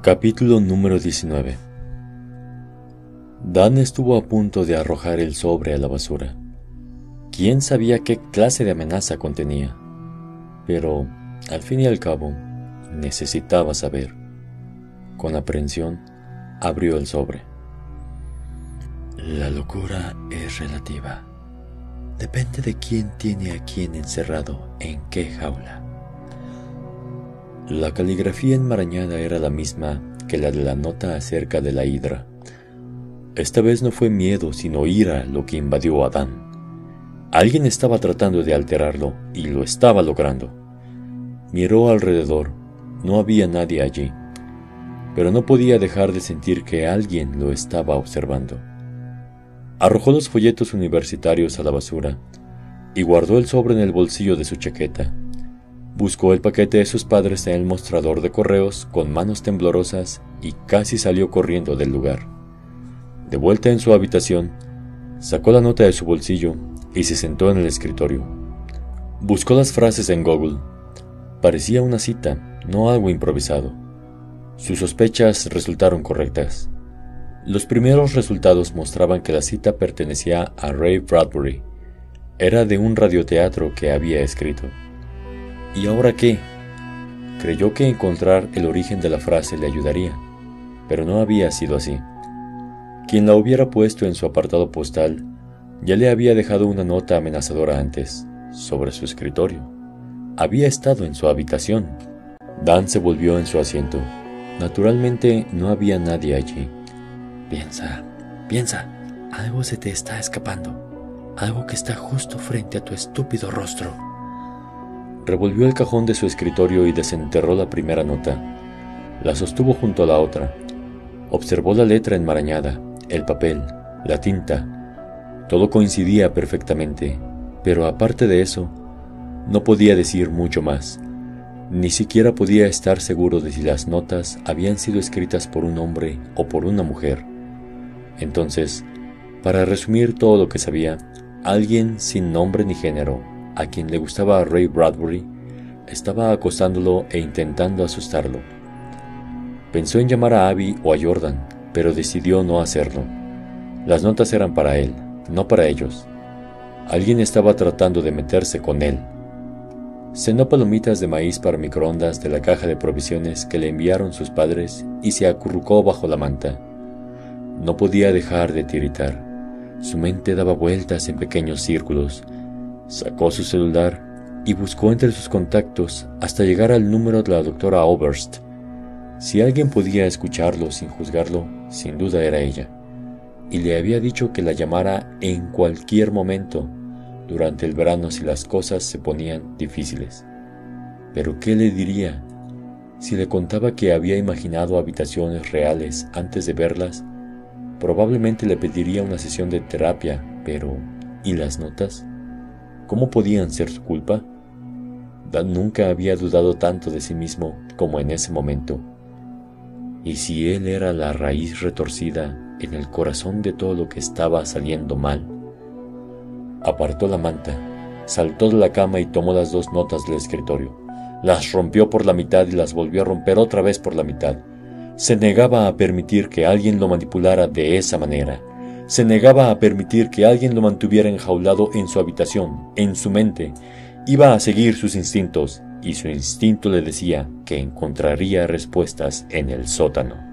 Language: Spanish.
Capítulo número 19 Dan estuvo a punto de arrojar el sobre a la basura. ¿Quién sabía qué clase de amenaza contenía? Pero, al fin y al cabo, necesitaba saber. Con aprensión, abrió el sobre. La locura es relativa. Depende de quién tiene a quién encerrado en qué jaula. La caligrafía enmarañada era la misma que la de la nota acerca de la hidra. Esta vez no fue miedo, sino ira lo que invadió a Adán. Alguien estaba tratando de alterarlo y lo estaba logrando. Miró alrededor. No había nadie allí, pero no podía dejar de sentir que alguien lo estaba observando. Arrojó los folletos universitarios a la basura y guardó el sobre en el bolsillo de su chaqueta. Buscó el paquete de sus padres en el mostrador de correos con manos temblorosas y casi salió corriendo del lugar. De vuelta en su habitación, sacó la nota de su bolsillo y se sentó en el escritorio. Buscó las frases en Google. Parecía una cita, no algo improvisado. Sus sospechas resultaron correctas. Los primeros resultados mostraban que la cita pertenecía a Ray Bradbury. Era de un radioteatro que había escrito. ¿Y ahora qué? Creyó que encontrar el origen de la frase le ayudaría, pero no había sido así. Quien la hubiera puesto en su apartado postal ya le había dejado una nota amenazadora antes, sobre su escritorio. Había estado en su habitación. Dan se volvió en su asiento. Naturalmente no había nadie allí. Piensa, piensa, algo se te está escapando, algo que está justo frente a tu estúpido rostro. Revolvió el cajón de su escritorio y desenterró la primera nota. La sostuvo junto a la otra. Observó la letra enmarañada, el papel, la tinta, todo coincidía perfectamente, pero aparte de eso, no podía decir mucho más. Ni siquiera podía estar seguro de si las notas habían sido escritas por un hombre o por una mujer. Entonces, para resumir todo lo que sabía, alguien sin nombre ni género, a quien le gustaba a Ray Bradbury, estaba acostándolo e intentando asustarlo. Pensó en llamar a Abby o a Jordan, pero decidió no hacerlo. Las notas eran para él, no para ellos. Alguien estaba tratando de meterse con él. Cenó palomitas de maíz para microondas de la caja de provisiones que le enviaron sus padres y se acurrucó bajo la manta. No podía dejar de tiritar. Su mente daba vueltas en pequeños círculos. Sacó su celular y buscó entre sus contactos hasta llegar al número de la doctora Oberst. Si alguien podía escucharlo sin juzgarlo, sin duda era ella y le había dicho que la llamara en cualquier momento durante el verano si las cosas se ponían difíciles. Pero ¿qué le diría? Si le contaba que había imaginado habitaciones reales antes de verlas, probablemente le pediría una sesión de terapia, pero ¿y las notas? ¿Cómo podían ser su culpa? Dan nunca había dudado tanto de sí mismo como en ese momento. ¿Y si él era la raíz retorcida en el corazón de todo lo que estaba saliendo mal. Apartó la manta, saltó de la cama y tomó las dos notas del escritorio. Las rompió por la mitad y las volvió a romper otra vez por la mitad. Se negaba a permitir que alguien lo manipulara de esa manera. Se negaba a permitir que alguien lo mantuviera enjaulado en su habitación, en su mente. Iba a seguir sus instintos, y su instinto le decía que encontraría respuestas en el sótano.